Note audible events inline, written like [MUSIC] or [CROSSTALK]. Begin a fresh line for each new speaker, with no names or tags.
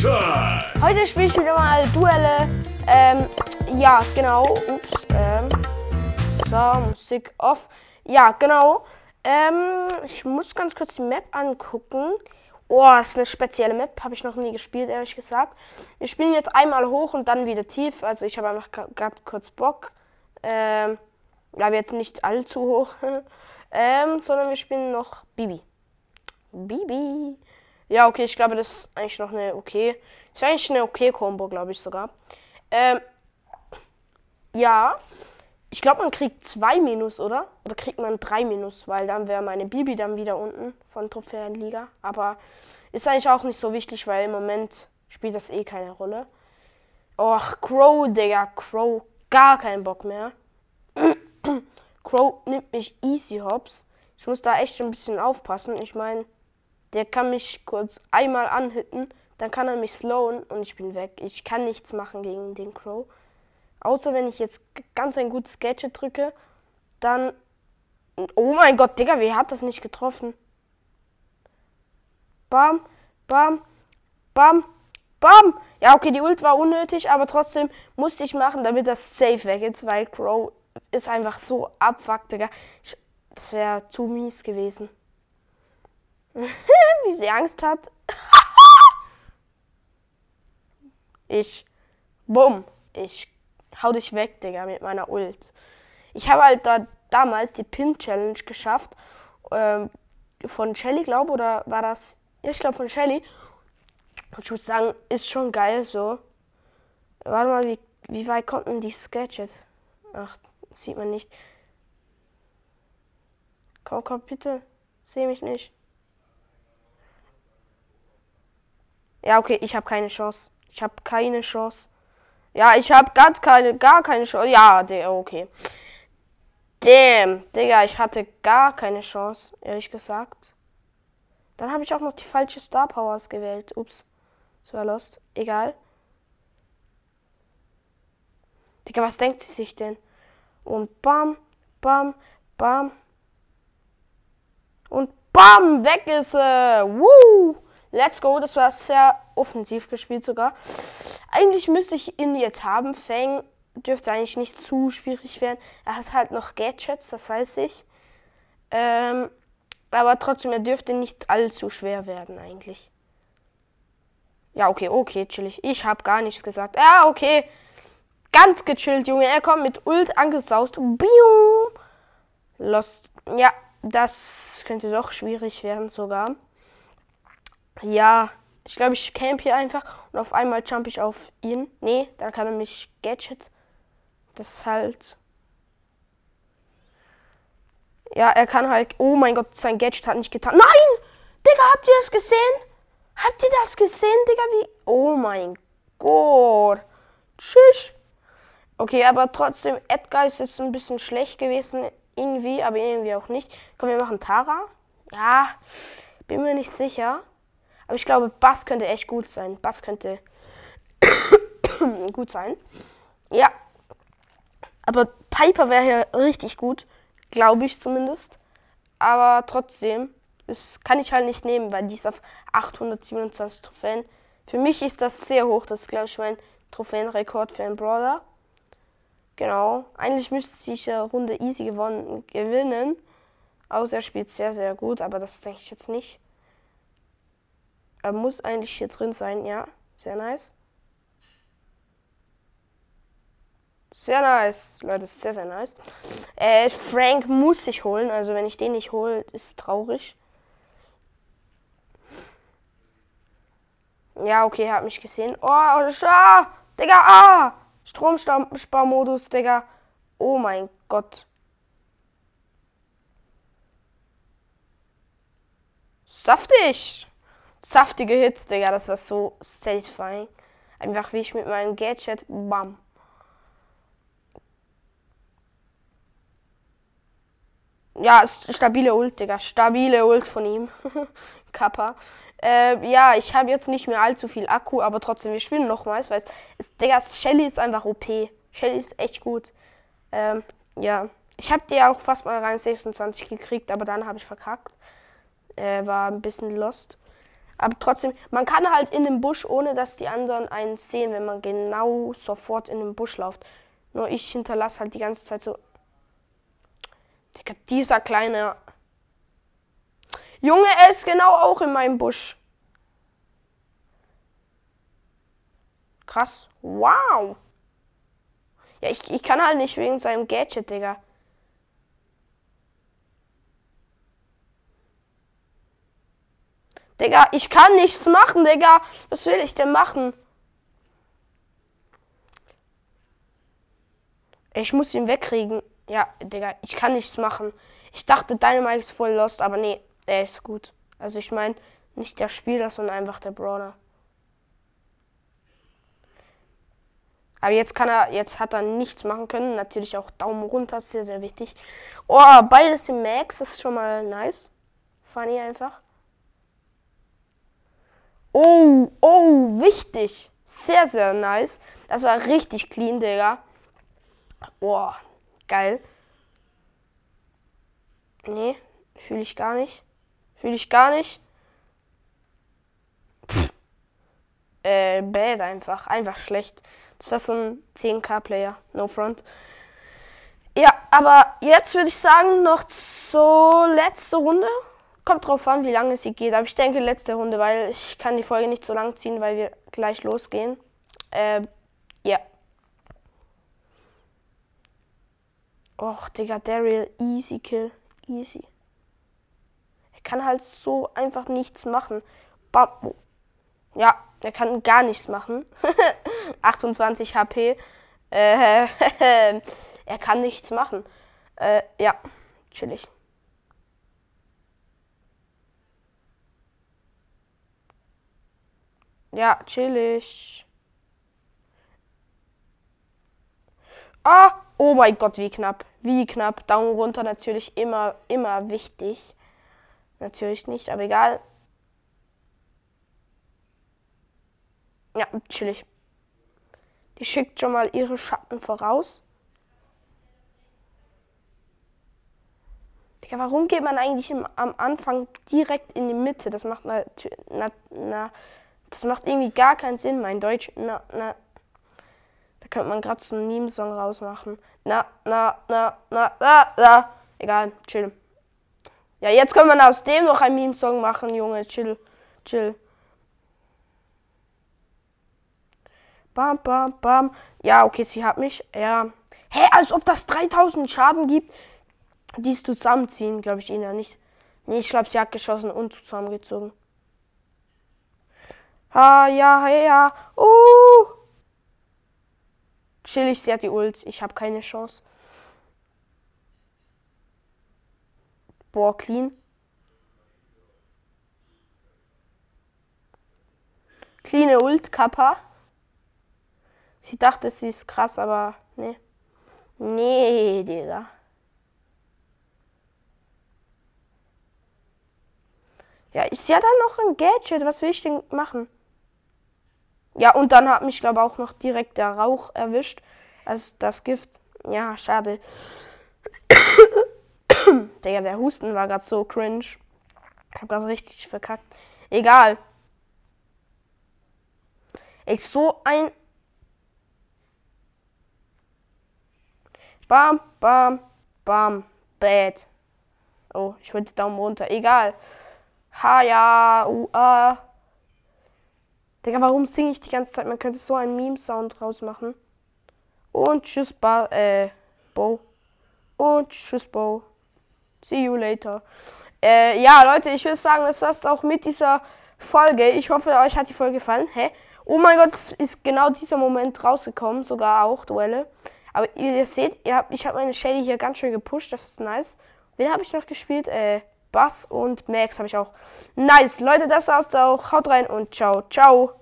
Time!
Heute spiele ich wieder mal Duelle. Ähm, ja, genau. Ups. Ähm, so, Musik off. Ja, genau. Ähm, ich muss ganz kurz die Map angucken. Oh, das ist eine spezielle Map. Habe ich noch nie gespielt, ehrlich gesagt. Wir spielen jetzt einmal hoch und dann wieder tief. Also ich habe einfach gerade kurz Bock. Ähm, aber jetzt nicht allzu hoch. [LAUGHS] ähm, sondern wir spielen noch Bibi. Bibi. Ja, okay, ich glaube, das ist eigentlich noch eine okay. Ist eigentlich eine okay Combo, glaube ich sogar. Ähm, ja. Ich glaube, man kriegt zwei Minus, oder? Oder kriegt man drei Minus, weil dann wäre meine Bibi dann wieder unten von Trophäenliga. Aber ist eigentlich auch nicht so wichtig, weil im Moment spielt das eh keine Rolle. Och, Crow, Digga, Crow, gar keinen Bock mehr. [CLEARS THROAT] Crow nimmt mich easy hops. Ich muss da echt ein bisschen aufpassen. Ich meine, der kann mich kurz einmal anhitten, dann kann er mich slowen und ich bin weg. Ich kann nichts machen gegen den Crow. Außer wenn ich jetzt ganz ein gutes Gadget drücke, dann. Oh mein Gott, Digga, wie hat das nicht getroffen? Bam, bam, bam, bam. Ja, okay, die Ult war unnötig, aber trotzdem musste ich machen, damit das safe weg ist, weil Crow ist einfach so abfuckt, Digga. Ich, das wäre zu mies gewesen. [LAUGHS] wie sie Angst hat. [LAUGHS] ich. Bumm. Ich hau dich weg, Digga, mit meiner Ult. Ich habe halt da damals die Pin-Challenge geschafft. Ähm, von Shelly, glaube oder war das? Ich glaube von Shelly. Und ich muss sagen, ist schon geil so. Warte mal, wie, wie weit kommt denn die Sketchet? Ach, sieht man nicht. Komm, komm, bitte. Seh mich nicht. Ja, okay, ich habe keine Chance. Ich habe keine Chance. Ja, ich habe ganz keine, gar keine Chance. Ja, der, okay. Damn, Digga, ich hatte gar keine Chance, ehrlich gesagt. Dann habe ich auch noch die falsche Star Powers gewählt. Ups. Das war lost. Egal. Digga, was denkt sie sich denn? Und bam, bam, bam. Und bam, weg ist sie. Woo! Let's go, das war sehr offensiv gespielt sogar. Eigentlich müsste ich ihn jetzt haben. Fang dürfte eigentlich nicht zu schwierig werden. Er hat halt noch Gadgets, das weiß ich. Ähm, aber trotzdem, er dürfte nicht allzu schwer werden eigentlich. Ja, okay, okay, chillig. Ich habe gar nichts gesagt. Ja, okay. Ganz gechillt, Junge. Er kommt mit Ult angesaust. Bium. Lost. Ja, das könnte doch schwierig werden sogar. Ja, ich glaube, ich camp hier einfach und auf einmal jump ich auf ihn. Nee, dann kann er mich Gadget. Das ist halt. Ja, er kann halt. Oh mein Gott, sein Gadget hat nicht getan. Nein! Digga, habt ihr das gesehen? Habt ihr das gesehen, Digga? Wie. Oh mein Gott. Tschüss. Okay, aber trotzdem, Edgar ist jetzt ein bisschen schlecht gewesen. Irgendwie, aber irgendwie auch nicht. Komm, wir machen Tara. Ja, bin mir nicht sicher. Aber ich glaube, Bass könnte echt gut sein. Bass könnte [COUGHS] gut sein. Ja. Aber Piper wäre hier richtig gut. Glaube ich zumindest. Aber trotzdem, das kann ich halt nicht nehmen, weil die ist auf 827 Trophäen. Für mich ist das sehr hoch. Das ist, glaube ich, mein Trophäenrekord für einen Brawler. Genau. Eigentlich müsste ich eine Runde easy gewonnen, gewinnen. Außer er spielt sehr, sehr gut, aber das denke ich jetzt nicht. Er muss eigentlich hier drin sein, ja. Sehr nice. Sehr nice, Leute, sehr, sehr nice. Äh, Frank muss ich holen, also wenn ich den nicht hole, ist traurig. Ja, okay, er hat mich gesehen. Oh, ah, Digga, ah! Stromsparmodus, Digga. Oh mein Gott. Saftig! Saftige Hits, Digga. Das war so satisfying. Einfach wie ich mit meinem Gadget, bam. Ja, stabile Ult, Digga. Stabile Ult von ihm. [LAUGHS] Kappa. Äh, ja, ich habe jetzt nicht mehr allzu viel Akku, aber trotzdem, wir spielen nochmals, weil es, Digga, Shelly ist einfach OP. Shelly ist echt gut. Ähm, ja. Ich habe die auch fast mal rein 26 gekriegt, aber dann habe ich verkackt. Äh, war ein bisschen lost. Aber trotzdem, man kann halt in den Busch, ohne dass die anderen einen sehen, wenn man genau sofort in den Busch läuft. Nur ich hinterlasse halt die ganze Zeit so. Digga, dieser kleine. Junge, er ist genau auch in meinem Busch. Krass. Wow. Ja, ich, ich kann halt nicht wegen seinem Gadget, Digga. Digga, ich kann nichts machen, Digga. Was will ich denn machen? Ich muss ihn wegkriegen. Ja, Digga, ich kann nichts machen. Ich dachte, Dynamite ist voll lost, aber nee, er ist gut. Also ich meine, nicht der Spieler, sondern einfach der Brawler. Aber jetzt kann er, jetzt hat er nichts machen können. Natürlich auch Daumen runter, sehr, sehr wichtig. Oh, beides im Max ist schon mal nice. Funny einfach. Oh, oh, wichtig. Sehr, sehr nice. Das war richtig clean, Digga. Boah, geil. Nee, fühle ich gar nicht. Fühle ich gar nicht. Pff. Äh, bad einfach. Einfach schlecht. Das war so ein 10k-Player. No front. Ja, aber jetzt würde ich sagen, noch zur letzte Runde. Kommt drauf an, wie lange sie geht. Aber ich denke, letzte Runde, weil ich kann die Folge nicht so lang ziehen, weil wir gleich losgehen. Äh, ja. Och, Digga, Daryl, easy kill. Easy. Er kann halt so einfach nichts machen. Bam. Ja, er kann gar nichts machen. [LAUGHS] 28 HP. Äh, [LAUGHS] er kann nichts machen. Äh, ja, chillig. Ja, chillig. Ah, oh mein Gott, wie knapp. Wie knapp. Daumen runter natürlich immer, immer wichtig. Natürlich nicht, aber egal. Ja, chillig. Die schickt schon mal ihre Schatten voraus. Digga, warum geht man eigentlich im, am Anfang direkt in die Mitte? Das macht na, na, na, das macht irgendwie gar keinen Sinn, mein Deutsch. Na, na. Da könnte man gerade so einen Meme-Song rausmachen. Na, na, na, na, na, na. Egal, chill. Ja, jetzt können wir aus dem noch einen Meme-Song machen, Junge. Chill, chill. Bam, bam, bam. Ja, okay, sie hat mich. Ja. Hä, als ob das 3000 Schaden gibt. Die es zusammenziehen, glaube ich, ihnen ja nicht. Nee, ich glaube, sie hat geschossen und zusammengezogen. Ha, ja, ha, ja. Uh. Chillig, sie hat die Ult. Ich habe keine Chance. Boah, clean. Clean Ult, Kappa. Sie dachte, sie ist krass, aber nee. Nee, Digga. Ja, sie hat dann noch ein Gadget. Was will ich denn machen? Ja, und dann hat mich, glaube auch noch direkt der Rauch erwischt. Also das Gift. Ja, schade. [COUGHS] Digga, der Husten war gerade so cringe. Ich hab gerade richtig verkackt. Egal. Ich so ein Bam, bam, bam, bad. Oh, ich wollte Daumen runter. Egal. Ha, ja, u, a. Digga, warum singe ich die ganze Zeit? Man könnte so einen Meme-Sound draus machen. Und tschüss, ba äh, Bo. Und tschüss, Bo. See you later. Äh, ja, Leute, ich würde sagen, das war's auch mit dieser Folge. Ich hoffe, euch hat die Folge gefallen. Hä? Oh mein Gott, ist genau dieser Moment rausgekommen. Sogar auch Duelle. Aber ihr seht, ihr habt, ich habe meine Shelly hier ganz schön gepusht, das ist nice. Wen habe ich noch gespielt? Äh, Bass und Max habe ich auch. Nice, Leute, das war's auch. Haut rein und ciao, ciao.